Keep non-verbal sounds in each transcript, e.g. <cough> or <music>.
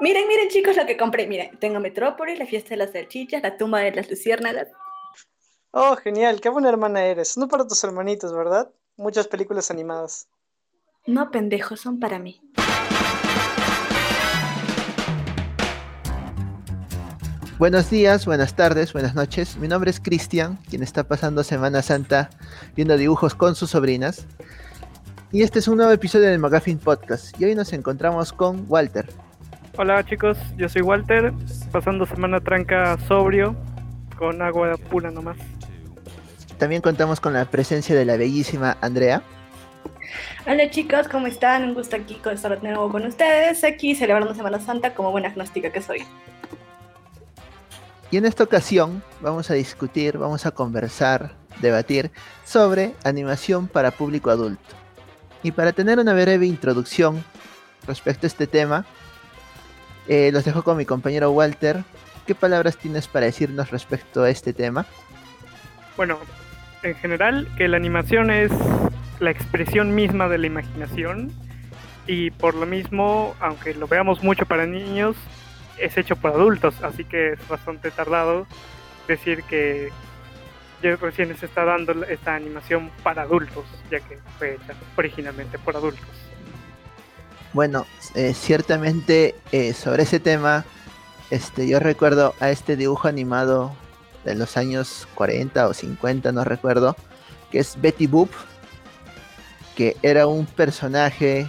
Miren, miren chicos lo que compré. Miren, tengo Metrópolis, la fiesta de las salchichas, la tumba de las luciérnagas. Oh, genial, qué buena hermana eres. No para tus hermanitos, ¿verdad? Muchas películas animadas. No, pendejo, son para mí. Buenos días, buenas tardes, buenas noches. Mi nombre es Cristian, quien está pasando Semana Santa viendo dibujos con sus sobrinas. Y este es un nuevo episodio del McGuffin Podcast. Y hoy nos encontramos con Walter. Hola chicos, yo soy Walter, pasando semana tranca sobrio, con agua pura nomás. También contamos con la presencia de la bellísima Andrea. Hola chicos, ¿cómo están? Un gusto aquí estar de nuevo con ustedes, aquí celebrando Semana Santa como buena agnóstica que soy. Y en esta ocasión vamos a discutir, vamos a conversar, debatir sobre animación para público adulto. Y para tener una breve introducción respecto a este tema, eh, los dejo con mi compañero Walter. ¿Qué palabras tienes para decirnos respecto a este tema? Bueno, en general, que la animación es la expresión misma de la imaginación y por lo mismo, aunque lo veamos mucho para niños, es hecho por adultos, así que es bastante tardado decir que ya recién se está dando esta animación para adultos, ya que fue hecha originalmente por adultos. Bueno, eh, ciertamente eh, sobre ese tema, este, yo recuerdo a este dibujo animado de los años 40 o 50, no recuerdo, que es Betty Boop, que era un personaje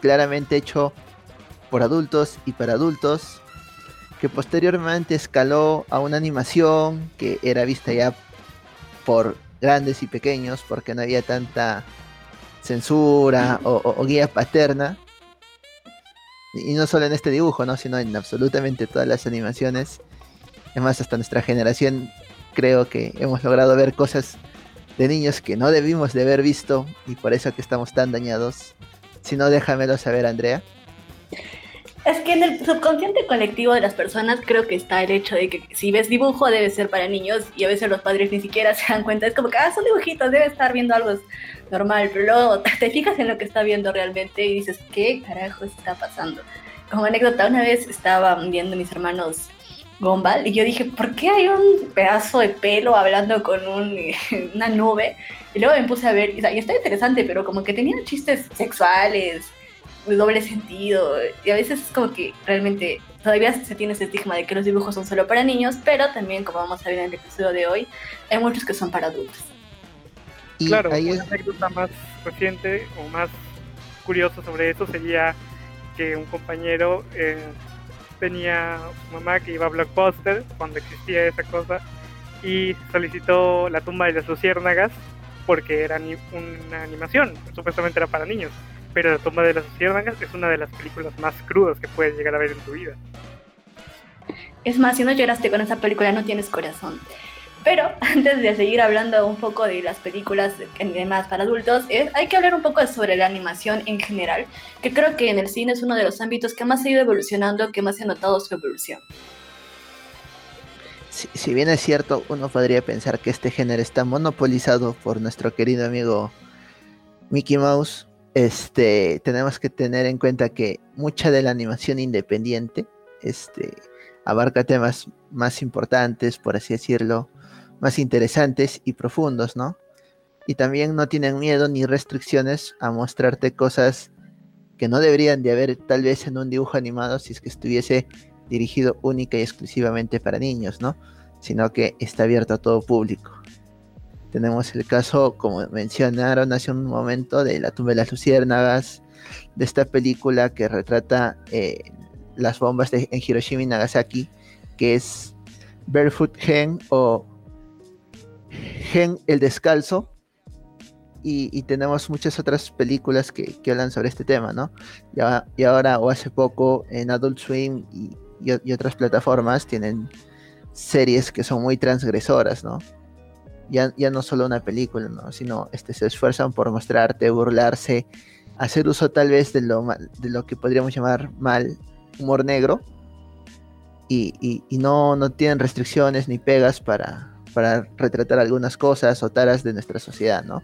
claramente hecho por adultos y para adultos, que posteriormente escaló a una animación que era vista ya por grandes y pequeños, porque no había tanta censura o, guía paterna. Y no solo en este dibujo, ¿no? sino en absolutamente todas las animaciones. Además, hasta nuestra generación creo que hemos logrado ver cosas de niños que no debimos de haber visto y por eso que estamos tan dañados. Si no, déjamelo saber, Andrea. Es que en el subconsciente colectivo de las personas creo que está el hecho de que si ves dibujo debe ser para niños y a veces los padres ni siquiera <laughs> se dan cuenta. Es como que, ah, son dibujitos, debe estar viendo algo normal, pero luego <laughs> te fijas en lo que está viendo realmente y dices, ¿qué carajo está pasando? Como anécdota, una vez estaba viendo mis hermanos Gumball y yo dije, ¿por qué hay un pedazo de pelo hablando con <laughs> una nube? Y luego me puse a ver, y, y está interesante, pero como que tenía chistes sexuales doble sentido. Y a veces es como que realmente todavía se tiene ese estigma de que los dibujos son solo para niños, pero también, como vamos a ver en el episodio de hoy, hay muchos que son para adultos. Claro, una anécdota más reciente o más curiosa sobre eso sería que un compañero eh, tenía su mamá que iba a Blockbuster cuando existía esa cosa y solicitó la tumba de las luciérnagas porque era una animación, supuestamente era para niños pero La tumba de las luciérnagas es una de las películas más crudas que puedes llegar a ver en tu vida. Es más, si no lloraste con esa película no tienes corazón. Pero <laughs> antes de seguir hablando un poco de las películas más para adultos, hay que hablar un poco sobre la animación en general, que creo que en el cine es uno de los ámbitos que más ha ido evolucionando, que más se ha notado su evolución. si bien es cierto, uno podría pensar que este género está monopolizado por nuestro querido amigo Mickey Mouse, este, tenemos que tener en cuenta que mucha de la animación independiente este, abarca temas más importantes, por así decirlo, más interesantes y profundos, ¿no? Y también no tienen miedo ni restricciones a mostrarte cosas que no deberían de haber tal vez en un dibujo animado si es que estuviese dirigido única y exclusivamente para niños, ¿no? Sino que está abierto a todo público. Tenemos el caso, como mencionaron hace un momento, de La tumba de las luciérnagas, de esta película que retrata eh, las bombas en Hiroshima y Nagasaki, que es Barefoot Gen o Gen el Descalzo. Y, tenemos muchas otras películas que, hablan sobre este tema, ¿no? Y, ahora o hace poco en Adult Swim y, y otras plataformas tienen series que son muy transgresoras, ¿no? ya, ya no solo una película, ¿no? sino este, se esfuerzan por mostrarte, burlarse, hacer uso tal vez de lo, de lo que podríamos llamar mal humor negro y, y, no, no tienen restricciones ni pegas para, para retratar algunas cosas o taras de nuestra sociedad, ¿no?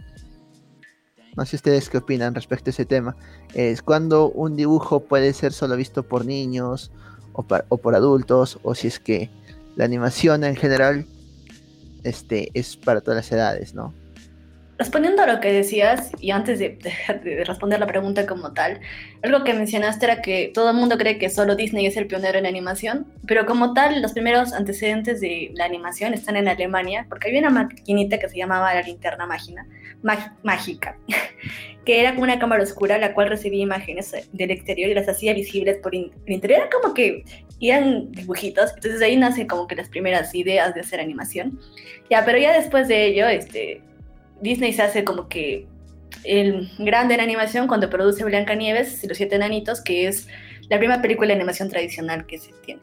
No sé ustedes qué opinan respecto a ese tema. Es cuando un dibujo puede ser solo visto por niños o, o por adultos, o si es que la animación en general este, es para todas las edades, ¿no? Respondiendo a lo que decías, y antes de, responder la pregunta como tal, algo que mencionaste era que todo el mundo cree que solo Disney es el pionero en animación, pero como tal, los primeros antecedentes de la animación están en Alemania, porque había una maquinita que se llamaba la linterna mágica, mágica, <laughs> que era como una cámara oscura la cual recibía imágenes del exterior y las hacía visibles por el interior. Era como que eran dibujitos, entonces ahí nacen como que las primeras ideas de hacer animación. Ya, pero ya después de ello, este Disney se hace como que el grande en animación cuando produce Blancanieves y los siete enanitos, que es la primera película de animación tradicional que se tiene.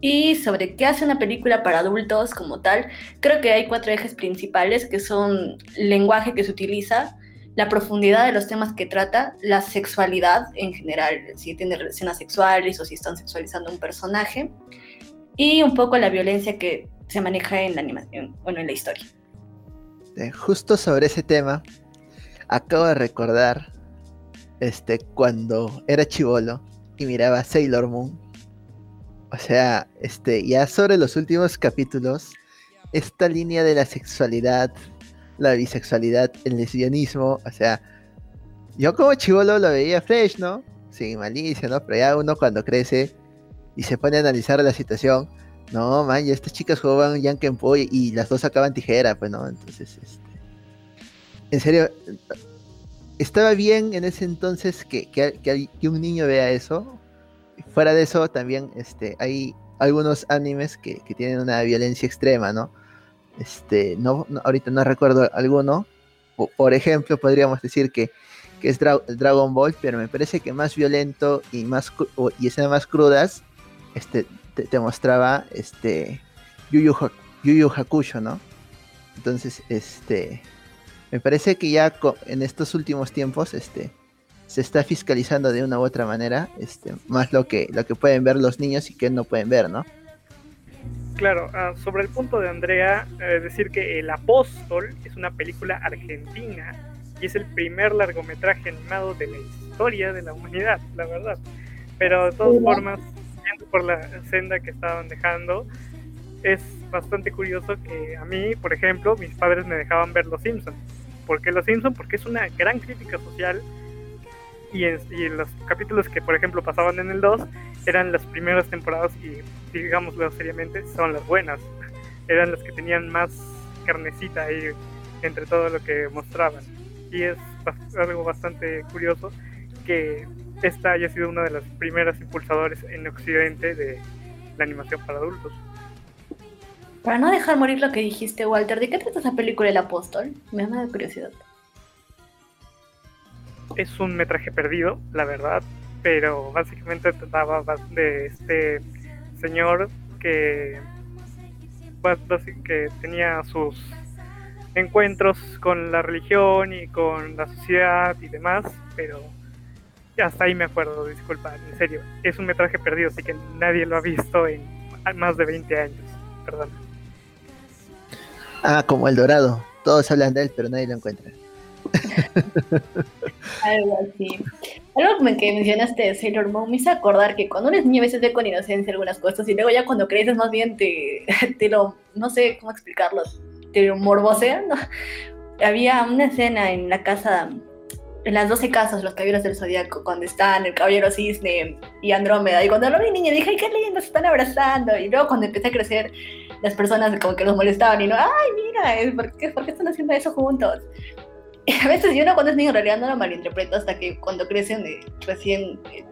Y sobre qué hace una película para adultos como tal, creo que hay cuatro ejes principales que son el lenguaje que se utiliza, la profundidad de los temas que trata, la sexualidad en general, si tiene relaciones sexuales o si están sexualizando un personaje, y un poco la violencia que se maneja en la animación, bueno, en la historia. Este, justo sobre ese tema, acabo de recordar este, cuando era chivolo y miraba Sailor Moon. O sea, este, ya sobre los últimos capítulos, esta línea de la sexualidad, la bisexualidad, el lesbianismo, o sea, yo como chivolo lo veía fresh, ¿no? Sin malicia, ¿no? Pero ya uno cuando crece y se pone a analizar la situación, no, man, ya estas chicas jugaban Yankee y las dos sacaban tijera, pues no, entonces, este. En serio, estaba bien en ese entonces que, que, un niño vea eso. Fuera de eso, también este, hay algunos animes que, tienen una violencia extrema, ¿no? Este, no, ahorita no recuerdo alguno. por ejemplo, podríamos decir que, es Dragon Ball, pero me parece que más violento y más y escenas más crudas este, te, mostraba este Yu Yu, Hakusho, ¿no? Entonces, este me parece que ya en estos últimos tiempos este se está fiscalizando de una u otra manera este más lo que lo que pueden ver los niños y que no pueden ver, ¿no? Claro, ah, sobre el punto de Andrea, eh, decir que El Apóstol es una película argentina y es el primer largometraje animado de la historia de la humanidad, la verdad. Pero de todas formas, por la senda que estaban dejando, es bastante curioso que a mí, por ejemplo, mis padres me dejaban ver Los Simpsons. ¿Por qué Los Simpsons? Porque es una gran crítica social y en, los capítulos que, por ejemplo, pasaban en el 2 eran las primeras temporadas y, digámoslo seriamente, son las buenas. <laughs> Eran las que tenían más carnecita ahí entre todo lo que mostraban. Y es algo bastante curioso que esta haya sido una de las primeras impulsadores en Occidente de la animación para adultos. Para no dejar morir lo que dijiste, Walter, ¿de qué trata esa película El Apóstol? Me da curiosidad. Es un metraje perdido, la verdad, pero básicamente trataba de este señor que, que tenía sus encuentros con la religión y con la sociedad y demás, pero hasta ahí me acuerdo, disculpa, en serio. Es un metraje perdido, así que nadie lo ha visto en más de 20 años. Perdón. Ah, como El Dorado. Todos hablan de él, pero nadie lo encuentra. Algo así. Algo que mencionaste de Sailor Moon me hizo acordar que cuando eres niño a veces ve con inocencia algunas cosas y luego ya cuando creces más bien te, <laughs> te lo, no sé cómo explicarlo, te lo morbosean. Había una escena en la casa en las 12 casas, los caballeros del zodiaco, cuando están el caballero cisne y Andrómeda. Y cuando lo vi niña dije, ay, qué lindo, se están abrazando. Y luego cuando empecé a crecer, las personas como que los molestaban y no, ay, mira, ¿por qué, ¿por qué están haciendo eso juntos? Y <laughs> a veces yo no cuando es niño en realidad no lo malinterpreto hasta que cuando crecen eh, recién eh,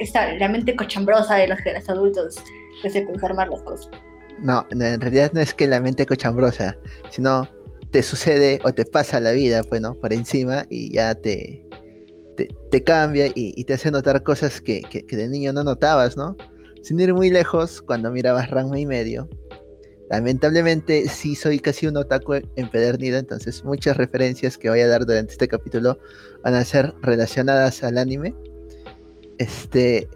está la mente cochambrosa de los, de los adultos que pensar más las cosas. No, en realidad no es que la mente cochambrosa, sino te sucede o te pasa la vida, pues, ¿no? Por encima y ya te, te, cambia y, te hace notar cosas que, de niño no notabas, ¿no? Sin ir muy lejos, cuando mirabas Ranma y medio, lamentablemente sí soy casi un otaku empedernido, entonces muchas referencias que voy a dar durante este capítulo van a ser relacionadas al anime. Este,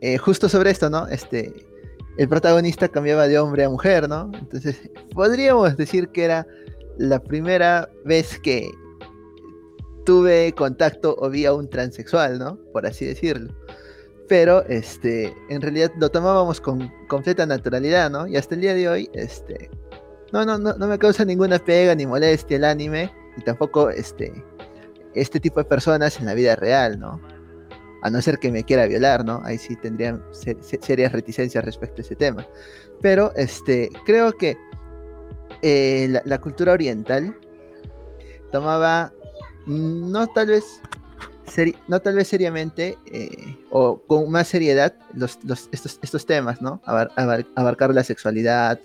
eh, justo sobre esto, ¿no? Este, el protagonista cambiaba de hombre a mujer, ¿no? Entonces, podríamos decir que era la primera vez que tuve contacto o vi a un transexual, ¿no? Por así decirlo. Pero, este, en realidad lo tomábamos con completa naturalidad, ¿no? Y hasta el día de hoy, este, no, no, no, no me causa ninguna pega ni molestia el anime, y tampoco, este, este tipo de personas en la vida real, ¿no? A no ser que me quiera violar, ¿no? Ahí sí tendrían serias reticencias respecto a ese tema. Pero, este, creo que eh, la cultura oriental tomaba no tal vez no tal vez seriamente eh, o con más seriedad los, estos, temas, ¿no? abarcar la sexualidad,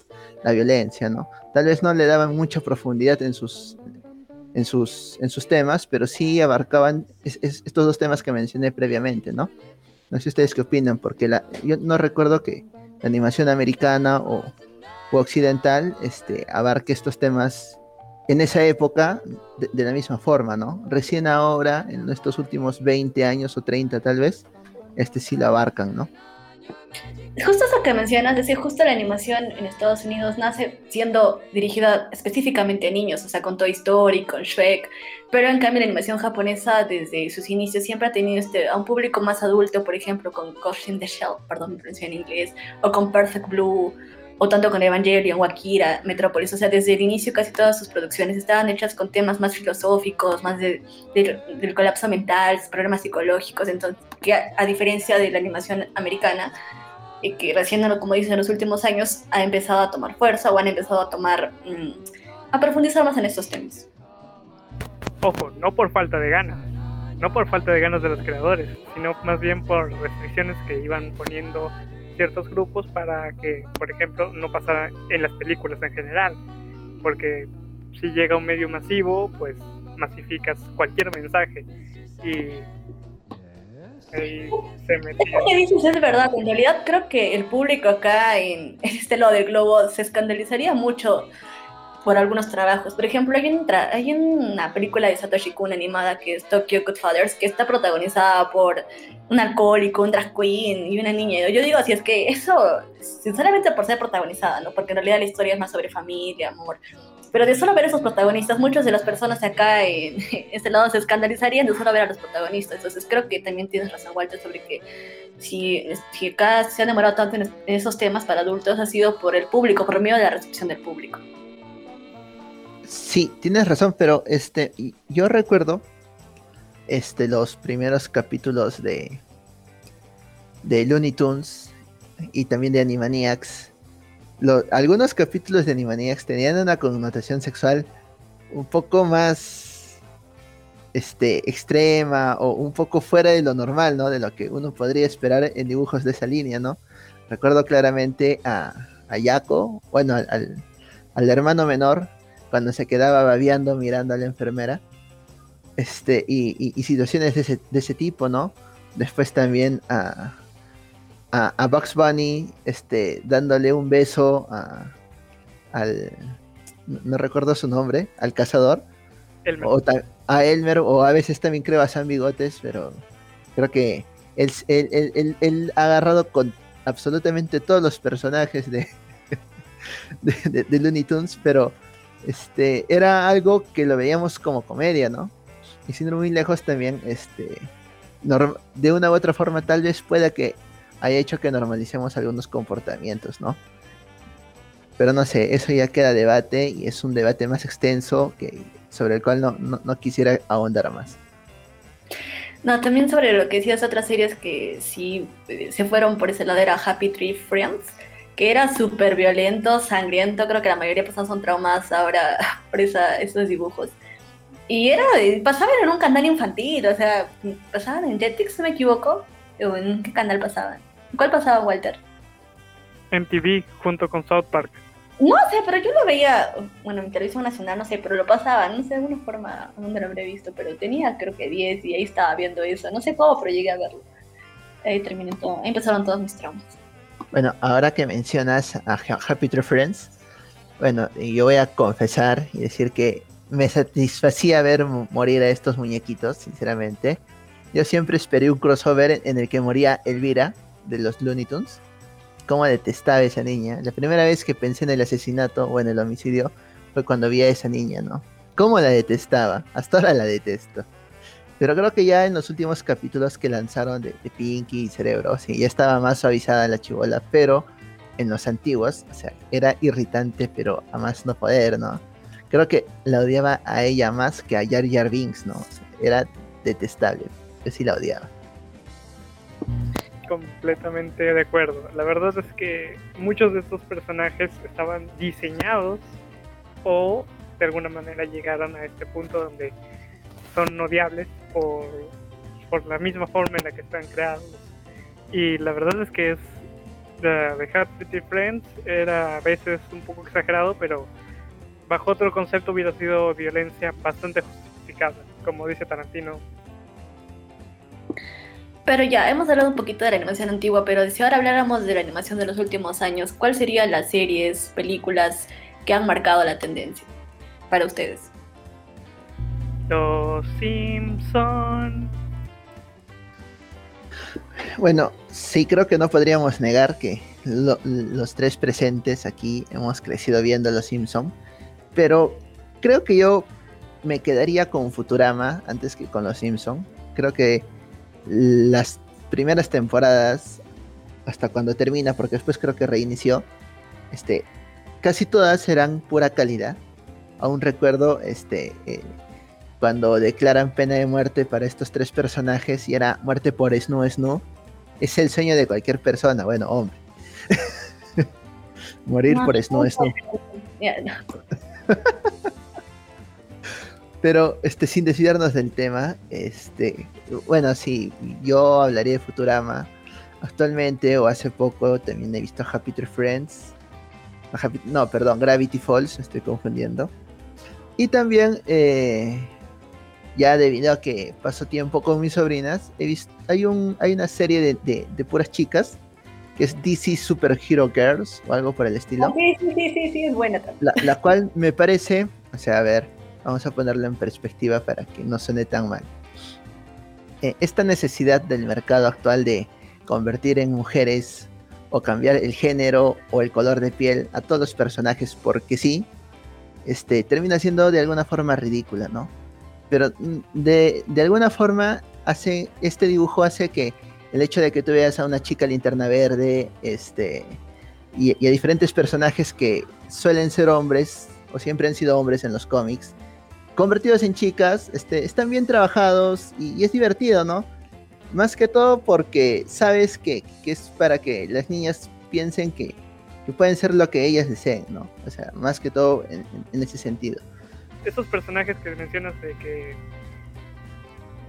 la violencia, ¿no? Tal vez no le daban mucha profundidad en sus, en sus, en sus temas, pero sí abarcaban estos dos temas que mencioné previamente, ¿no? No sé ustedes qué opinan, porque la, yo no recuerdo que la animación americana o, o occidental este, abarque estos temas en esa época de, la misma forma, ¿no? Recién ahora, en estos últimos 20 años o 30 tal vez, este sí lo abarcan, ¿no? Justo eso que mencionas, decir, justo la animación en Estados Unidos nace siendo dirigida específicamente a niños, o sea, con Toy Story, con Shrek, pero en cambio la animación japonesa desde sus inicios siempre ha tenido este, a un público más adulto, por ejemplo, con Ghost in the Shell, perdón mi pronunciación en inglés, o con Perfect Blue, o tanto con Evangelion, Akira, Metrópolis, o sea, desde el inicio casi todas sus producciones estaban hechas con temas más filosóficos, más de, del colapso mental, problemas psicológicos, entonces, que a, diferencia de la animación americana, eh, que recién, como dicen, en los últimos años ha empezado a tomar fuerza o han empezado a tomar, mm, a profundizar más en estos temas. Ojo, no por falta de ganas, no por falta de ganas de los creadores, sino más bien por restricciones que iban poniendo ciertos grupos para que, por ejemplo, no pasara en las películas en general, porque si llega un medio masivo, pues masificas cualquier mensaje y ahí se Esto que dices es verdad, en realidad creo que el público acá en este lado del globo se escandalizaría mucho por algunos trabajos. Por ejemplo, hay, hay una película de Satoshi Kon animada que es Tokyo Godfathers, que está protagonizada por un alcohólico, un drag queen y una niña. Yo digo, si es que eso, sinceramente por ser protagonizada, ¿no? Porque en realidad la historia es más sobre familia, amor. Pero de solo ver a esos protagonistas, muchas de las personas acá en <laughs> este lado se escandalizarían de solo ver a los protagonistas. Entonces creo que también tienes razón, Walter, sobre que si, si acá se ha demorado tanto en esos temas para adultos ha sido por el público, por medio de la recepción del público. Sí, tienes razón, pero este, yo recuerdo este, los primeros capítulos de, de Looney Tunes y también de Animaniacs. algunos capítulos de Animaniacs tenían una connotación sexual un poco más este, extrema o un poco fuera de lo normal, ¿no? De lo que uno podría esperar en dibujos de esa línea, ¿no? Recuerdo claramente a, a Yako, bueno, al, al hermano menor, cuando se quedaba babeando mirando a la enfermera. Este, y, situaciones de ese, de ese, tipo, ¿no? Después también a, a, Bugs Bunny, este, dándole un beso a, al, no recuerdo su nombre, al cazador. O a Elmer, o a veces también creo a Sam Bigotes, pero creo que él, él, ha agarrado con absolutamente todos los personajes de, <laughs> de, de Looney Tunes, pero este, era algo que lo veíamos como comedia, ¿no? Y sin ir muy lejos también, este, de una u otra forma tal vez pueda que haya hecho que normalicemos algunos comportamientos, ¿no? Pero no sé, eso ya queda debate y es un debate más extenso que, sobre el cual no, no, quisiera ahondar más. No, también sobre lo que decías otras series que sí eh, se fueron por ese lado era Happy Tree Friends, que era súper violento, sangriento, creo que la mayoría de personas son traumadas ahora <laughs> por esos dibujos. Y era, pasaban en un canal infantil, o sea, pasaban en Jetix, si me equivoco, o en qué canal pasaban. ¿Cuál pasaba, Walter? En TV, junto con South Park. No sé, pero yo lo veía, bueno, en televisión nacional, no sé, pero lo pasaba, no sé de alguna forma dónde lo habré visto, pero tenía creo que 10 y ahí estaba viendo eso, no sé cómo, pero llegué a verlo. Ahí terminé todo, ahí empezaron todos mis traumas. Bueno, ahora que mencionas a Happy Tree Friends, bueno, yo voy a confesar y decir que me satisfacía ver morir a estos muñequitos, sinceramente. Yo siempre esperé un crossover en el que moría Elvira de los Looney Tunes. Cómo detestaba esa niña. La primera vez que pensé en el asesinato o en el homicidio fue cuando vi a esa niña, ¿no? Cómo la detestaba. Hasta ahora la detesto. Pero creo que ya en los últimos capítulos que lanzaron de, Pinky y Cerebro, sí, ya estaba más suavizada la chivola, pero en los antiguos, o sea, era irritante, pero a más no poder, ¿no? Creo que la odiaba a ella más que a Jar Jar Binks, ¿no? era detestable, yo sí la odiaba. Completamente de acuerdo. La verdad es que muchos de estos personajes estaban diseñados o de alguna manera llegaron a este punto donde son odiables por, por la misma forma en la que están creados. Y la verdad es que es The, Happy Friends era a veces un poco exagerado, pero bajo otro concepto hubiera sido violencia bastante justificada, como dice Tarantino. Pero ya, hemos hablado un poquito de la animación antigua, pero si ahora habláramos de la animación de los últimos años, ¿cuáles serían las series, películas que han marcado la tendencia para ustedes? Los Simpson. Bueno, sí creo que no podríamos negar que los tres presentes aquí hemos crecido viendo Los Simpson, pero creo que yo me quedaría con Futurama antes que con Los Simpson. Creo que las primeras temporadas, hasta cuando termina, porque después creo que reinició, este, casi todas eran pura calidad. Aún recuerdo este, eh, cuando declaran pena de muerte para estos tres personajes y era muerte por Snu Snu, es el sueño de cualquier persona, bueno, hombre. <laughs> Morir por Snu Snu. Pero este, sin desviarnos del tema, este, bueno, sí, yo hablaría de Futurama. Actualmente o hace poco también he visto Happy Tree Friends. no, perdón, Gravity Falls, estoy confundiendo. Y también eh, ya debido a que paso tiempo con mis sobrinas, he visto, hay, un, hay una serie de, de, puras chicas que es DC Super Hero Girls o algo por el estilo. Sí, sí, sí, sí, es buena La, la, cual me parece, o sea, a ver, vamos a ponerlo en perspectiva para que no suene tan mal. Eh, esta necesidad del mercado actual de convertir en mujeres o cambiar el género o el color de piel a todos los personajes porque sí, este, termina siendo de alguna forma ridícula, ¿no? Pero mm, de, alguna forma hace este dibujo hace que el hecho de que tú veas a una chica linterna verde este y, a diferentes personajes que suelen ser hombres o siempre han sido hombres en los cómics convertidos en chicas este, están bien trabajados y, es divertido no más que todo porque sabes que, es para que las niñas piensen que, pueden ser lo que ellas deseen no o sea más que todo en ese sentido esos personajes que mencionas de que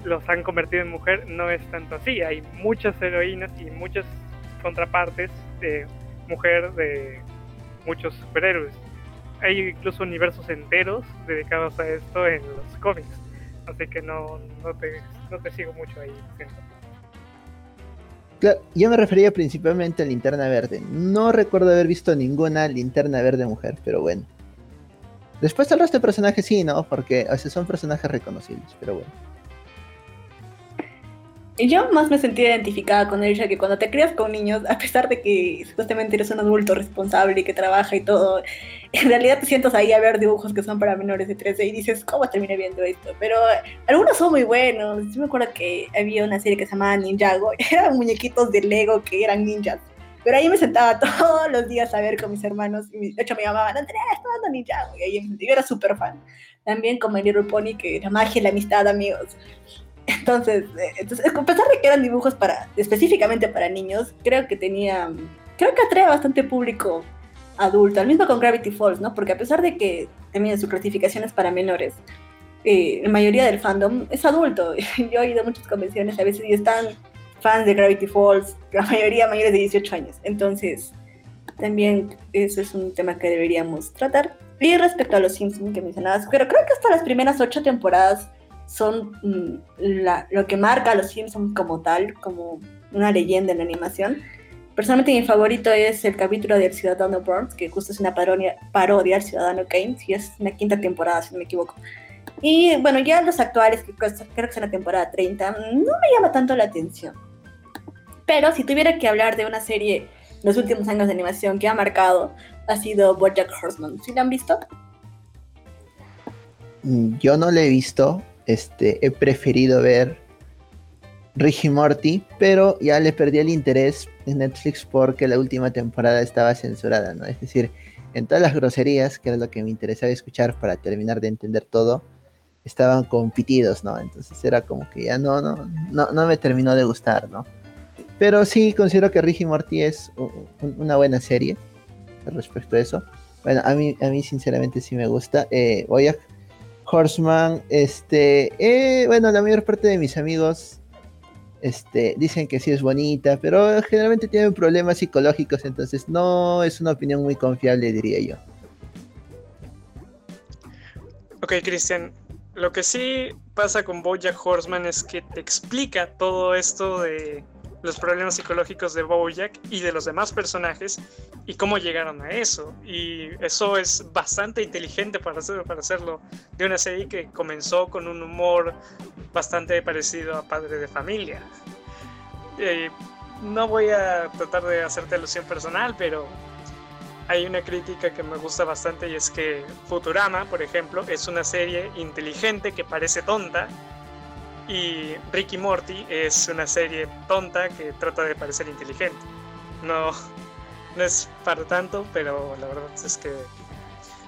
los han convertido en mujer no es tanto así. Hay muchas heroínas y muchas contrapartes de mujer de muchos superhéroes. Hay incluso universos enteros dedicados a esto en los cómics. Así que no, no, te, no te sigo mucho ahí. Claro, yo me refería principalmente a Linterna Verde. No recuerdo haber visto ninguna Linterna Verde mujer, pero bueno. Después el resto de personajes sí, ¿no? Porque a veces son personajes reconocibles, pero bueno. Yo más me sentí identificada con ella que cuando te crías con niños, a pesar de que supuestamente eres un adulto responsable y que trabaja y todo, <laughs> en realidad te sientas ahí a ver dibujos que son para menores de 13 y dices, ¿cómo terminé viendo esto? Pero algunos son muy buenos. Yo me acuerdo que había una serie que se llamaba Ninjago, <laughs> eran muñequitos de Lego que eran ninjas. Pero ahí me sentaba <laughs> todos los días a ver con mis hermanos. Y de hecho, me llamaban, Andrea, está dando Ninjago. Y ahí yo era súper fan. También como el Little Pony, que era magia y la amistad, amigos. Entonces, eh, entonces, a pesar de que eran dibujos para, específicamente para niños, creo que tenía, creo que atrae bastante público adulto, al mismo con Gravity Falls, ¿no? Porque a pesar de que también su clasificación es para menores, eh, la mayoría del fandom es adulto. <laughs> Yo he ido a muchas convenciones a veces y están fans de Gravity Falls, la mayoría mayores de 18 años. Entonces, también eso es un tema que deberíamos tratar. Y respecto a los Simpsons que mencionabas, pero creo que hasta las primeras ocho temporadas son mm, lo que marca a los Simpsons como tal, como una leyenda en la animación. Personalmente mi favorito es el capítulo del Ciudadano Burns, que justo es una parodia, parodia al Ciudadano Kane, si es una quinta temporada, si no me equivoco. Y bueno, ya los actuales, que creo que es la temporada 30, no me llama tanto la atención. Pero si tuviera que hablar de una serie los últimos años de animación que ha marcado, ha sido BoJack Horseman. ¿Sí la han visto? Mm, yo no la he visto, este, he preferido ver Ricky Morty, pero ya le perdí el interés en Netflix porque la última temporada estaba censurada, ¿no? Es decir, en todas las groserías, que era lo que me interesaba escuchar para terminar de entender todo, estaban compitidos, ¿no? Entonces era como que ya no, no, no, no me terminó de gustar, ¿no? Pero sí considero que Ricky Morty es una buena serie respecto a eso. Bueno, a mí, a mí sinceramente sí me gusta. Eh, Horseman, este, eh, bueno, la mayor parte de mis amigos este, dicen que sí es bonita, pero generalmente tienen problemas psicológicos, entonces no es una opinión muy confiable, diría yo. Ok, Cristian, lo que sí pasa con Bojack Horseman es que te explica todo esto de los problemas psicológicos de Bojack y de los demás personajes y cómo llegaron a eso. Y eso es bastante inteligente para, para hacerlo de una serie que comenzó con un humor bastante parecido a Padre de Familia. Eh, no voy a tratar de hacerte alusión personal, pero hay una crítica que me gusta bastante y es que Futurama, por ejemplo, es una serie inteligente que parece tonta, y Ricky Morty es una serie tonta que trata de parecer inteligente. No, no es para tanto, pero la verdad es que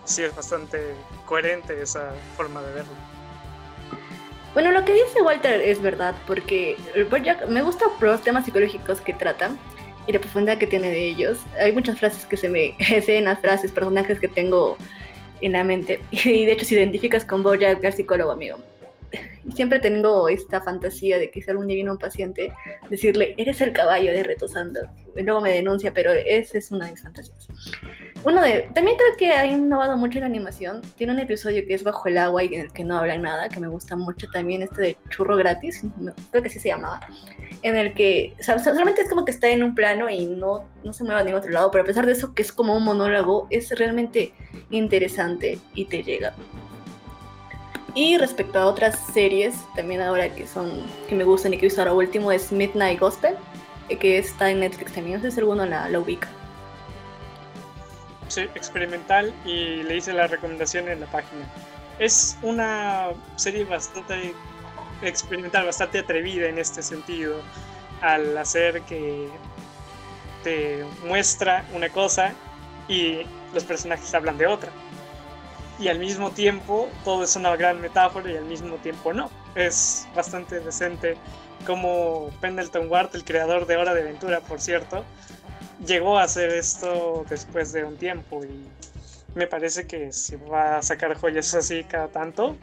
sí es bastante coherente esa forma de verlo. Bueno, lo que dice Walter es verdad, porque me gustan los temas psicológicos que tratan y la profundidad que tiene de ellos. Hay muchas frases que se me, <laughs> escenas, frases, personajes que tengo en la mente. <laughs> Y de hecho, si identificas con Bojack, el psicólogo, amigo siempre tengo esta fantasía de que si algún día viene un paciente, decirle, eres el caballo de Retosando. Luego me denuncia, pero esa es una de mis fantasías. Uno de, también creo que ha innovado mucho la animación. Tiene un episodio que es Bajo el agua y en el que no habla nada, que me gusta mucho también, este de Churro Gratis, creo que así se llamaba, en el que solamente es como que está en un plano y no, no se mueve a ningún otro lado, pero a pesar de eso, que es como un monólogo, es realmente interesante y te llega. Y respecto a otras series, también ahora que son que me gustan y que he visto ahora último es Midnight Gospel, eh, que está en Netflix también. No sé si alguno la, la ubica. Sí, experimental y le hice la recomendación en la página. Es una serie bastante experimental, bastante atrevida en este sentido, al hacer que te muestra una cosa y los personajes hablan de otra y al mismo tiempo todo es una gran metáfora y al mismo tiempo no. Es bastante decente como Pendleton Ward, el creador de Hora de Aventura, por cierto, llegó a hacer esto después de un tiempo y me parece que si va a sacar joyas así cada tanto,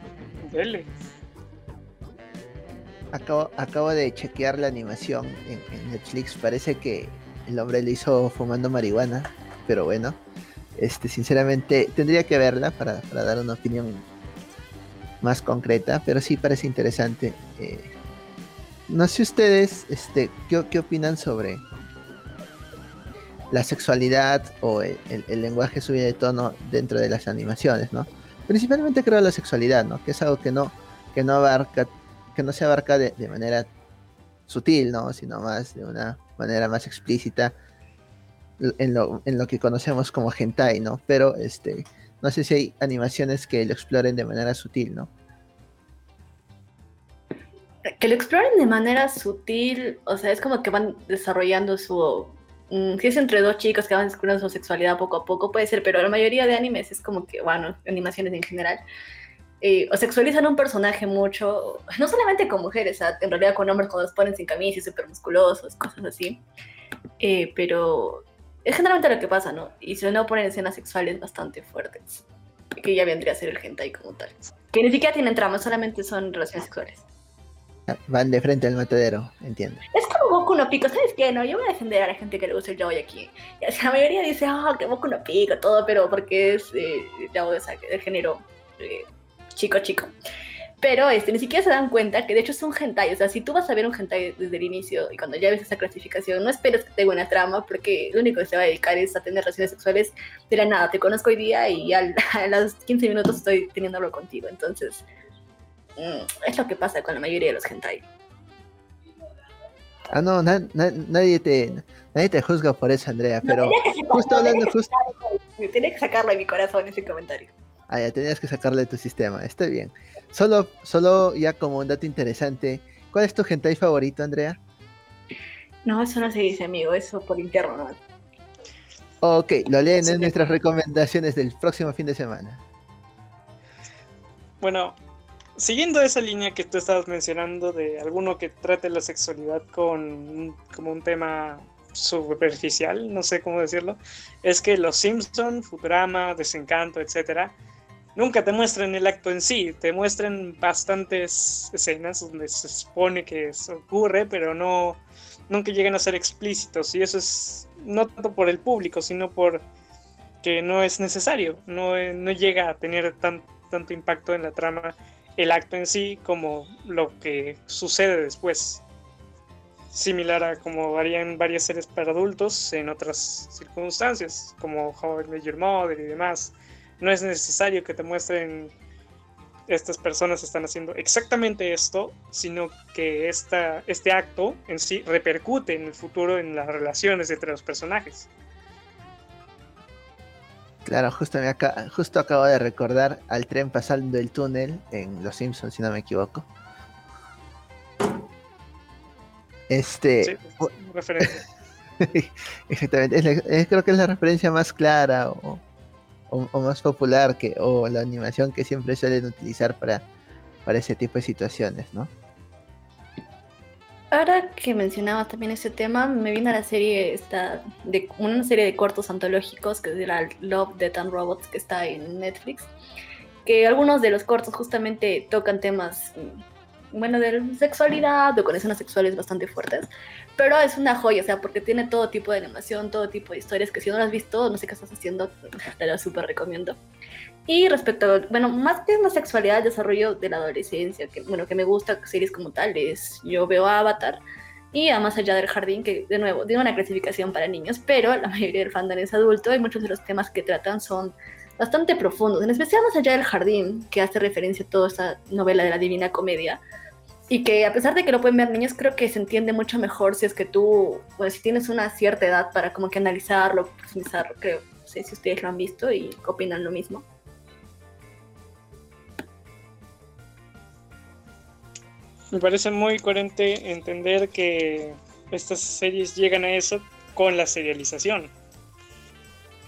dele. Acabo, acabo de chequear la animación en, en Netflix, parece que el hombre le hizo fumando marihuana, pero bueno. Este, sinceramente, tendría que verla para, dar una opinión más concreta, pero sí parece interesante. Eh, no sé ustedes, este, ¿qué, opinan sobre la sexualidad o el, lenguaje subido de tono dentro de las animaciones, ¿no? Principalmente creo la sexualidad, ¿no? Que es algo que no, que no abarca, que no se abarca de, de manera sutil, ¿no? Sino más de una manera más explícita en lo, que conocemos como hentai, ¿no? Pero este, no sé si hay animaciones que lo exploren de manera sutil, ¿no? Que lo exploren de manera sutil, o sea, es como que van desarrollando su... Mm, si es entre dos chicos que van descubriendo su sexualidad poco a poco, puede ser, pero la mayoría de animes es como que, bueno, animaciones en general, eh, o sexualizan un personaje mucho, no solamente con mujeres, en realidad con hombres cuando los ponen sin camisa y súper musculosos, cosas así. Eh, pero es generalmente lo que pasa, ¿no? Y se no ponen escenas sexuales bastante fuertes, que ya vendría a ser el hentai como tal. Que ni siquiera tienen trama, solamente son relaciones sexuales. Van de frente al matadero, entiendo. Es como Goku no Pico, ¿sabes qué? No, yo voy a defender a la gente que le gusta el yaoi aquí. La mayoría dice, ah, que Goku no Pico, todo, pero porque es eh, yaoi de género eh, chico chico. Pero este, ni siquiera se dan cuenta que de hecho es un hentai. O sea, si tú vas a ver un hentai desde el inicio y cuando ya ves esa clasificación, no esperes que tenga una trama porque lo único que se va a dedicar es a tener relaciones sexuales de la nada. Te conozco hoy día y a, <laughs> a los 15 minutos estoy teniéndolo contigo. Entonces, mm, es lo que pasa con la mayoría de los hentai. Ah, no, nadie, te, nadie te juzga por eso, Andrea, pero justo hablando... Justo... Tenía que sacarlo de mi corazón ese comentario. Ah, ya tenías que sacarle de tu sistema, está bien. Solo, solo ya como un dato interesante, ¿cuál es tu hentai favorito, Andrea? No, eso no se dice, amigo, eso por interno, ¿no? Ok, lo leen en nuestras recomendaciones del próximo fin de semana. Bueno, siguiendo esa línea que tú estabas mencionando de alguno que trate la sexualidad con como un tema superficial, no sé cómo decirlo, es que los Simpson, Futurama, Desencanto, etcétera, nunca te muestran el acto en sí, te muestran bastantes escenas donde se supone que eso ocurre, pero no nunca llegan a ser explícitos y eso es no tanto por el público, sino por que no es necesario, no, no llega a tener tanto impacto en la trama el acto en sí como lo que sucede después. Similar a como harían varias series para adultos en otras circunstancias, como How I Met Your Mother y demás. No es necesario que te muestren estas personas están haciendo exactamente esto, sino que esta, este acto en sí repercute en el futuro en las relaciones entre los personajes. Claro, justo, me justo acabo de recordar al tren pasando el túnel en Los Simpsons, si no me equivoco. Este. Sí, referencia. <laughs> Exactamente. creo que es la referencia más clara o, o, más popular que o la animación que siempre suelen utilizar para, para ese tipo de situaciones, ¿no? Ahora que mencionabas también ese tema, me vino a la serie esta de una serie de cortos antológicos que era Love, Death and Robots que está en Netflix, que algunos de los cortos justamente tocan temas bueno, de sexualidad o con escenas sexuales bastante fuertes, pero es una joya, o sea, porque tiene todo tipo de animación, todo tipo de historias que si no lo has visto, no sé qué estás haciendo, <laughs> te lo súper recomiendo. Y respecto, a, bueno, más que la sexualidad, desarrollo de la adolescencia, que bueno, que me gusta series como tales, yo veo Avatar y a Más allá del jardín, que de nuevo, tiene una clasificación para niños, pero la mayoría del fandom es adulto y muchos de los temas que tratan son bastante profundos, en especial Más allá del jardín, que hace referencia a toda esta novela de la Divina Comedia y que a pesar de que lo pueden ver niños, creo que se entiende mucho mejor si es que tú, bueno, si tienes una cierta edad para como que analizarlo, profundizarlo, creo. No sé si ustedes lo han visto y opinan lo mismo. Me parece muy coherente entender que estas series llegan a eso con la serialización.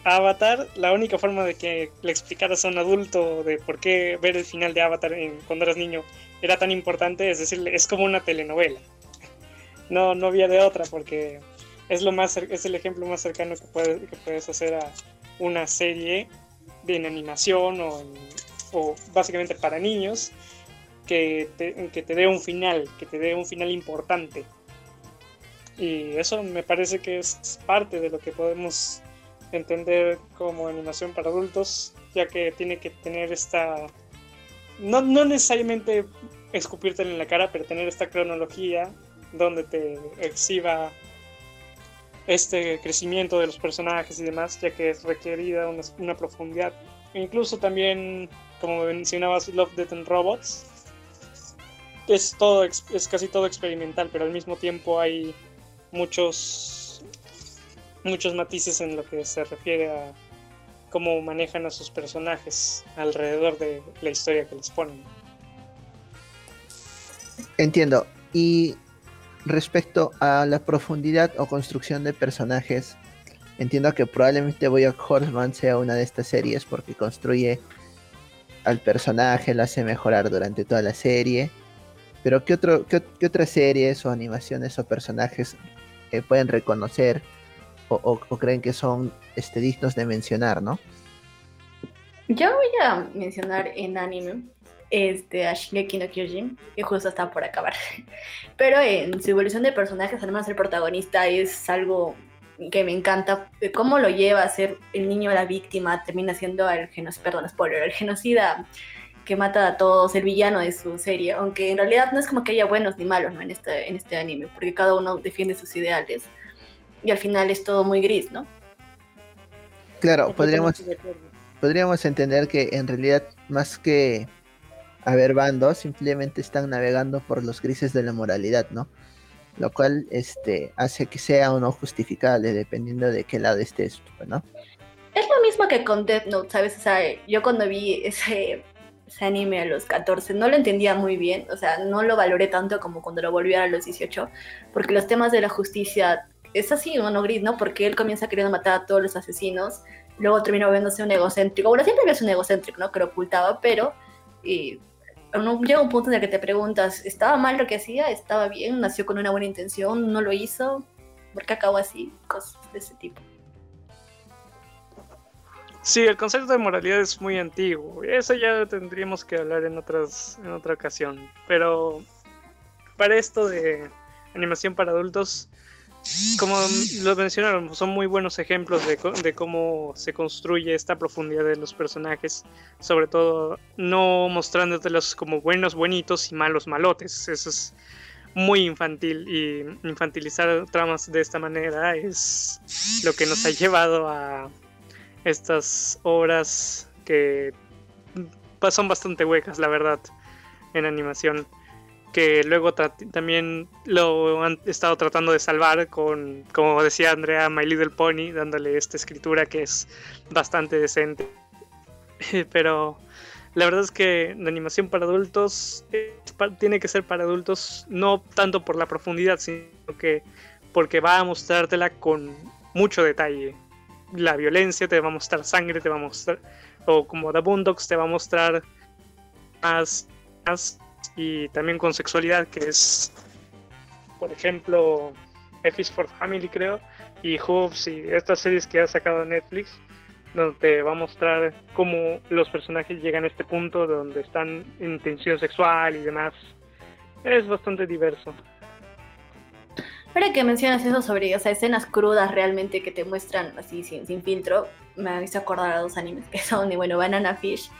Avatar, la única forma de que le explicaras a un adulto de por qué ver el final de Avatar cuando eras niño era tan importante, es decir, es como una telenovela. <laughs> No, no había de otra porque es lo más es el ejemplo más cercano que puedes, que puedes hacer a una serie de en animación o, o básicamente para niños que que te dé un final, que te dé un final importante. Y eso me parece que es parte de lo que podemos entender como animación para adultos, ya que tiene que tener esta no, no necesariamente escupirte en la cara, pero tener esta cronología donde te exhiba este crecimiento de los personajes y demás, ya que es requerida una, profundidad. E incluso también, como mencionabas, Love, Death and Robots, es, todo, es casi todo experimental, pero al mismo tiempo hay muchos, muchos matices en lo que se refiere a cómo manejan a sus personajes alrededor de la historia que les ponen. Entiendo. Y respecto a la profundidad o construcción de personajes, entiendo que probablemente Voy a Horseman sea una de estas series porque construye al personaje, lo hace mejorar durante toda la serie. Pero ¿qué, otro, qué, otras series o animaciones o personajes eh, pueden reconocer o, creen que son este, dignos de mencionar, ¿no? Yo voy a mencionar en anime este, a Shingeki no Kyojin, que justo está por acabar. <laughs> Pero en su evolución de personajes, además el protagonista es algo que me encanta, cómo lo lleva a ser el niño la víctima, termina siendo el genocida, perdón, spoiler, el genocida que mata a todos, el villano de su serie, aunque en realidad no es como que haya buenos ni malos ¿no? en, este, en este anime, porque cada uno defiende sus ideales y al final es todo muy gris, ¿no? Claro, podríamos, podríamos entender que en realidad más que haber bandos, simplemente están navegando por los grises de la moralidad, ¿no? Lo cual este, hace que sea o no justificable dependiendo de qué lado estés, ¿no? Es lo mismo que con Death Note, ¿sabes? O sea, yo cuando vi ese ese anime a los 14. No lo entendía muy bien, o sea, no lo valoré tanto como cuando lo volví a los 18, porque los temas de la justicia es así, uno gris, ¿no? Porque él comienza queriendo matar a todos los asesinos, luego termina volviéndose un egocéntrico. Bueno, siempre es un egocéntrico, ¿no? Que lo ocultaba, pero llega un punto en el que te preguntas, ¿estaba mal lo que hacía? ¿Estaba bien? ¿Nació con una buena intención? ¿No lo hizo? ¿Por qué acabó así? Cosas de ese tipo. Sí, el concepto de moralidad es muy antiguo. Eso ya tendríamos que hablar en otras en otra ocasión. Pero para esto de animación para adultos, como lo mencionaron, son muy buenos ejemplos de, de, cómo se construye esta profundidad de los personajes, sobre todo no mostrándotelos como buenos buenitos y malos malotes. Eso es muy infantil y infantilizar tramas de esta manera es lo que nos ha llevado a estas obras que son bastante huecas, la verdad, en animación. Que luego también lo han estado tratando de salvar con, como decía Andrea, My Little Pony, dándole esta escritura que es bastante decente. <laughs> Pero la verdad es que la animación para adultos tiene que ser para adultos no tanto por la profundidad, sino que porque va a mostrártela con mucho detalle la violencia, te va a mostrar sangre, te va a mostrar, o como The Boondocks, te va a mostrar más, más y también con sexualidad, que es, por ejemplo, F is for Family, creo, y Hoops y estas series que ha sacado Netflix, donde va a mostrar cómo los personajes llegan a este punto donde están en tensión sexual y demás. Es bastante diverso. Ahora que mencionas eso sobre o escenas crudas realmente que te muestran así sin, sin filtro, me hizo acordar a dos animes que son, bueno, Banana Fish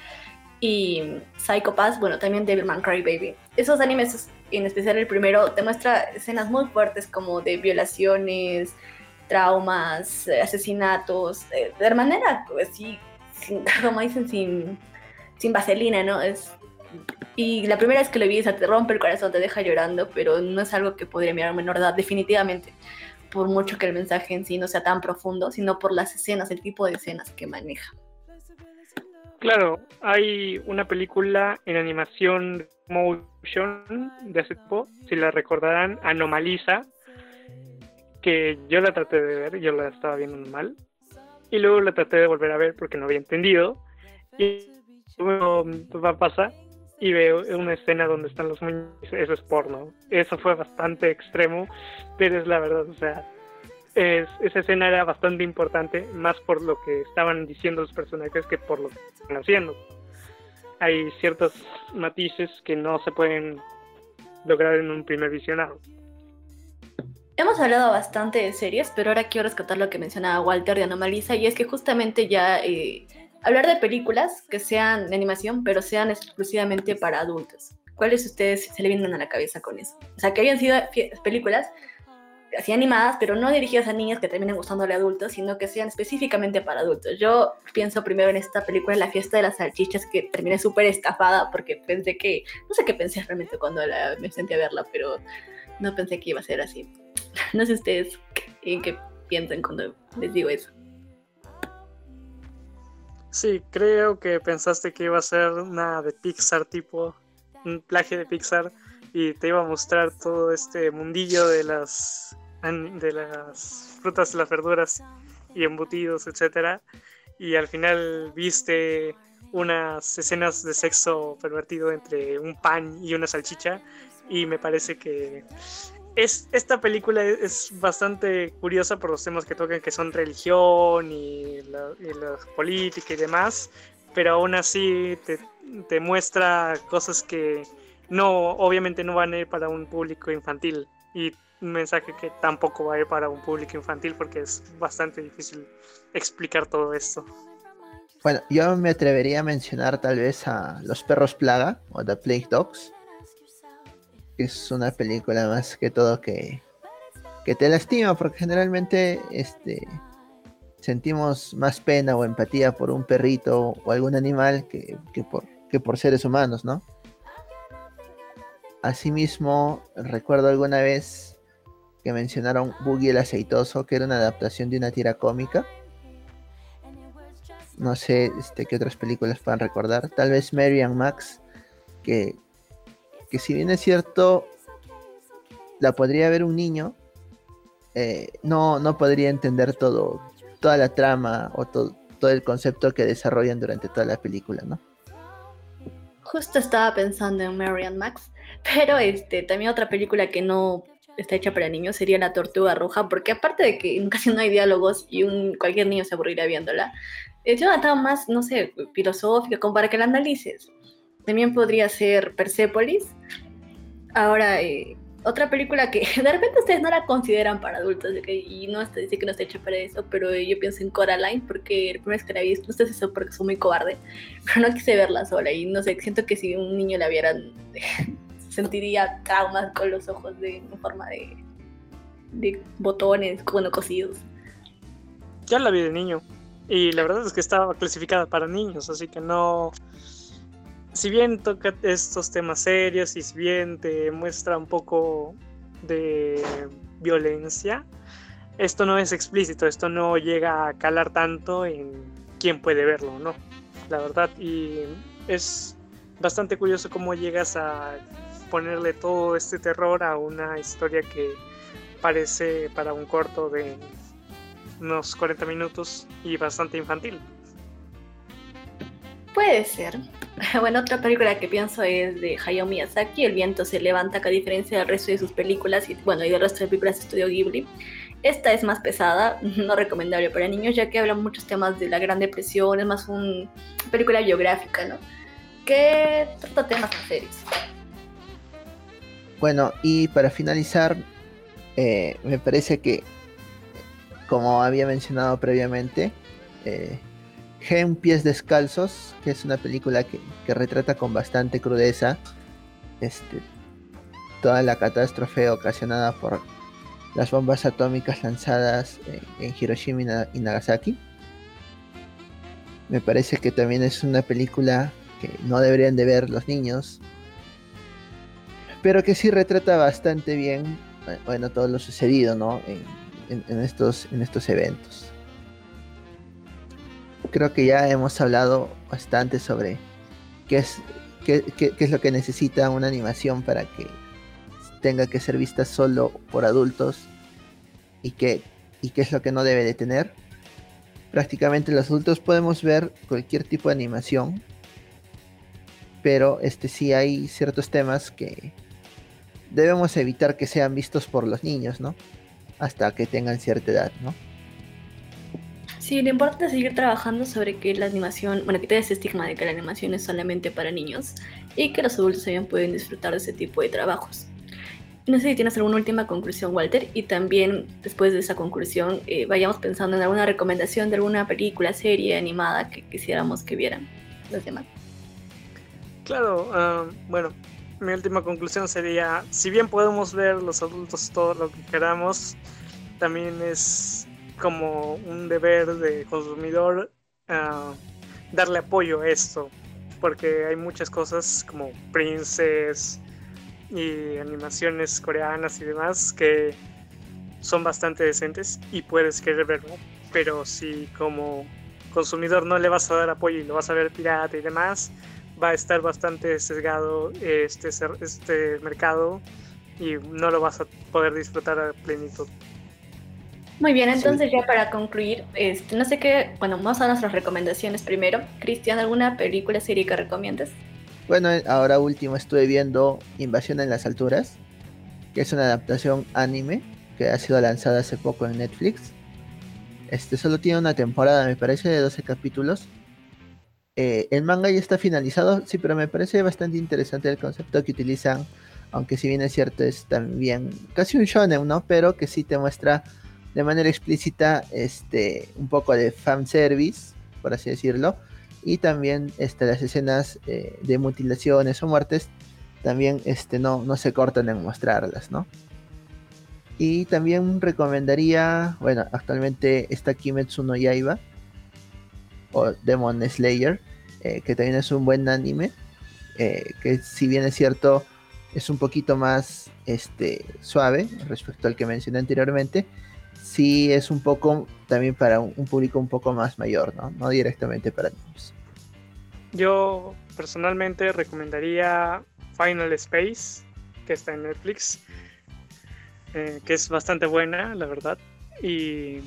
y Psycho Pass, bueno, también Devilman Crybaby. Esos animes, en especial el primero, te muestra escenas muy fuertes como de violaciones, traumas, asesinatos, eh, de manera así, sin, <laughs> como dicen, sin, sin vaselina, ¿no? Es y la primera vez que lo vi, te rompe el corazón, te deja llorando, pero no es algo que podría mirar a menor edad, definitivamente. Por mucho que el mensaje en sí no sea tan profundo, sino por las escenas, el tipo de escenas que maneja. Claro, hay una película en animación motion de hace tiempo, si la recordarán, Anomaliza, que yo la traté de ver, yo la estaba viendo mal, y luego la traté de volver a ver porque no había entendido, y luego va a pasar y veo una escena donde están los muñecos, eso es porno. Eso fue bastante extremo, pero es la verdad, o sea, es, esa escena era bastante importante, más por lo que estaban diciendo los personajes que por lo que están haciendo. Hay ciertos matices que no se pueden lograr en un primer visionado. Hemos hablado bastante de series, pero ahora quiero rescatar lo que mencionaba Walter de Anomaliza, y es que justamente ya eh, hablar de películas que sean de animación, pero sean exclusivamente para adultos. ¿Cuáles ustedes se le vienen a la cabeza con eso? O sea, que hayan sido películas así animadas, pero no dirigidas a niñas que terminen gustándole a adultos, sino que sean específicamente para adultos. Yo pienso primero en esta película, La fiesta de las salchichas, que terminé súper estafada porque pensé que, no sé qué pensé realmente cuando me senté a verla, pero no pensé que iba a ser así. <laughs> No sé ustedes en qué piensan cuando les digo eso. Sí, creo que pensaste que iba a ser una de Pixar tipo, un plagio de Pixar y te iba a mostrar todo este mundillo de las de las frutas, las verduras y embutidos, etcétera, y al final viste unas escenas de sexo pervertido entre un pan y una salchicha y me parece que es, esta película es bastante curiosa por los temas que tocan, que son religión y la, política y demás, pero aún así te, muestra cosas que no, obviamente no van a ir para un público infantil y un mensaje que tampoco va a ir para un público infantil porque es bastante difícil explicar todo esto. Bueno, yo me atrevería a mencionar tal vez a Los Perros Plaga o The Plague Dogs es una película más que todo que, que te lastima, porque generalmente este, sentimos más pena o empatía por un perrito o algún animal que, por, que por seres humanos, ¿no? Asimismo, recuerdo alguna vez que mencionaron Boogie el Aceitoso, que era una adaptación de una tira cómica. no sé este, qué otras películas puedan recordar. Tal vez Mary and Max, que, que si bien es cierto, la podría ver un niño, eh, no, no podría entender todo, toda la trama o todo, todo el concepto que desarrollan durante toda la película, ¿no? Justo estaba pensando en Mary and Max, pero este, también otra película que no está hecha para niños sería La Tortuga Roja, porque aparte de que casi no hay diálogos y un, cualquier niño se aburriría viéndola, es una más, no sé, filosófica, como para que la analices. También podría ser Persepolis. Ahora, eh, otra película que <laughs> de repente ustedes no la consideran para adultos y no está, dice que no está hecha para eso, pero yo pienso en Coraline porque el primer vez que la vi, no sé si eso porque soy muy cobarde, <laughs> pero no quise verla sola y no sé, siento que si un niño la viera <laughs> sentiría traumas con los ojos de en forma de, de botones, bueno, cosidos. Ya la vi de niño y la verdad es que estaba clasificada para niños, así que no si bien toca estos temas serios y si bien te muestra un poco de violencia, esto no es explícito, esto no llega a calar tanto en quién puede verlo o no, la verdad. Y es bastante curioso cómo llegas a ponerle todo este terror a una historia que parece para un corto de unos 40 minutos y bastante infantil. Puede ser. <laughs> Bueno, otra película que pienso es de Hayao Miyazaki, El viento se levanta, a diferencia del resto de sus películas y bueno, y del resto de películas de Estudio Ghibli, esta es más pesada, <laughs> no recomendable para niños, ya que habla muchos temas de la Gran Depresión, es más una película biográfica, ¿no? Que trata temas más serios. Bueno, y para finalizar, eh, me parece que, como había mencionado previamente, eh, Gen Pies Descalzos, que es una película que, retrata con bastante crudeza este, toda la catástrofe ocasionada por las bombas atómicas lanzadas en, Hiroshima y Nagasaki. Me parece que también es una película que no deberían de ver los niños, pero que sí retrata bastante bien, bueno, todo lo sucedido, ¿no? en estos, en estos eventos creo que ya hemos hablado bastante sobre qué es, qué, es lo que necesita una animación para que tenga que ser vista solo por adultos y qué, y qué es lo que no debe de tener. Prácticamente los adultos podemos ver cualquier tipo de animación, pero este sí hay ciertos temas que debemos evitar que sean vistos por los niños, ¿no? Hasta que tengan cierta edad, ¿no? Sí, lo importante es seguir trabajando sobre que la animación, bueno, quitar ese estigma de que la animación es solamente para niños y que los adultos también pueden disfrutar de ese tipo de trabajos. No sé si tienes alguna última conclusión, Walter, y también después de esa conclusión eh, vayamos pensando en alguna recomendación de alguna película, serie animada que quisiéramos que vieran los demás. Claro, ah, bueno, mi última conclusión sería, si bien podemos ver los adultos todo lo que queramos, también es como un deber de consumidor ah, darle apoyo a esto, porque hay muchas cosas como Princess y animaciones coreanas y demás que son bastante decentes y puedes querer verlo, pero si como consumidor no le vas a dar apoyo y lo vas a ver pirata y demás, va a estar bastante sesgado este, este mercado y no lo vas a poder disfrutar a plenitud. Muy bien, entonces ya para concluir, este, no sé qué, bueno, vamos a nuestras recomendaciones primero. Cristian, ¿alguna película, serie que recomiendes? Bueno, ahora último estuve viendo Invasión en las Alturas, que es una adaptación anime que ha sido lanzada hace poco en Netflix. Este solo tiene una temporada, me parece, de 12 capítulos. Eh, el manga ya está finalizado, sí, pero me parece bastante interesante el concepto que utilizan, aunque si bien es cierto es también casi un shonen, ¿no? Pero que sí te muestra de manera explícita este, un poco de fanservice, por así decirlo, y también este, las escenas eh, de mutilaciones o muertes también este, no, no se cortan en mostrarlas, ¿no? Y también recomendaría, bueno, actualmente está Kimetsu no Yaiba o Demon Slayer, eh, que también es un buen anime, eh, que si bien es cierto es un poquito más este, suave respecto al que mencioné anteriormente, sí es un poco también para un, público un poco más mayor, ¿no? No directamente para niños. Yo personalmente recomendaría Final Space, que está en Netflix, eh, que es bastante buena, la verdad, y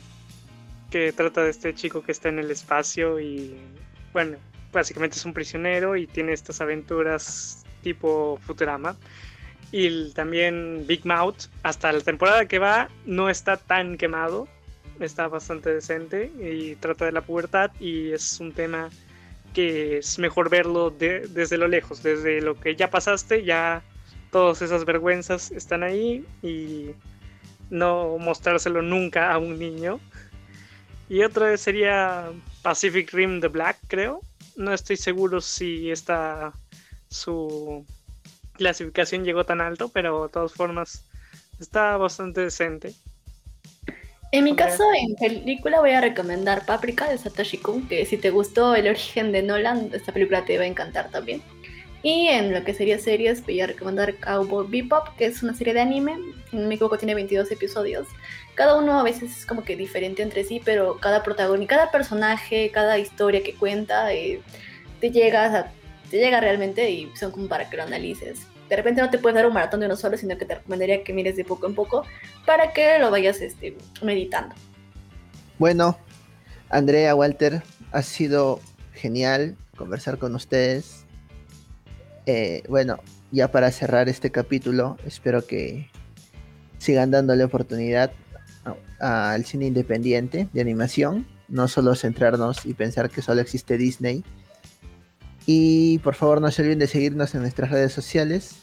que trata de este chico que está en el espacio y, bueno, básicamente es un prisionero y tiene estas aventuras tipo Futurama. Y también Big Mouth, hasta la temporada que va, no está tan quemado, está bastante decente y trata de la pubertad y es un tema que es mejor verlo desde lo lejos, desde lo que ya pasaste, ya todas esas vergüenzas están ahí y no mostrárselo nunca a un niño. Y otra sería Pacific Rim The Black, creo. No estoy seguro si esta su clasificación llegó tan alto, pero de todas formas está bastante decente. En mi caso, en película voy a recomendar Paprika de Satoshi Kon, que si te gustó el origen de Nolan, esta película te va a encantar también. Y en lo que sería series, voy a recomendar Cowboy Bebop, que es una serie de anime, no me equivoco tiene 22 episodios. Cada uno a veces es como que diferente entre sí, pero cada protagonista, cada personaje, cada historia que cuenta, eh, te, llega te llega realmente y son como para que lo analices de repente no te puedes dar un maratón de uno solo, sino que te recomendaría que mires de poco en poco para que lo vayas este, meditando. Bueno, Andrea, Walter, ha sido genial conversar con ustedes. Eh, bueno, ya para cerrar este capítulo, espero que sigan dándole oportunidad al cine independiente de animación, no solo centrarnos y pensar que solo existe Disney. Y por favor no se olviden de seguirnos en nuestras redes sociales,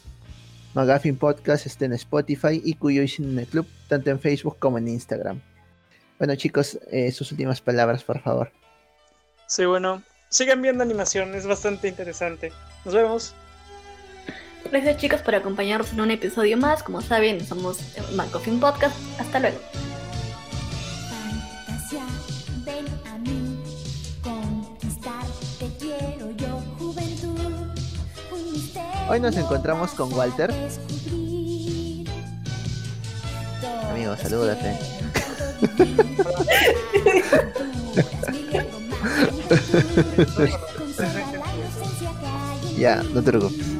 Magafin Podcast está en Spotify y Cuyo Cine Club, tanto en Facebook como en Instagram. Bueno, chicos, eh, sus últimas palabras, por favor. Sí, bueno, sigan viendo animación, es bastante interesante. Nos vemos. Gracias, chicos, por acompañarnos en un episodio más. Como saben, somos Magafin Podcast. Hasta luego. Hoy nos encontramos con Walter. Amigo, salúdate. <laughs> ya, no te preocupes.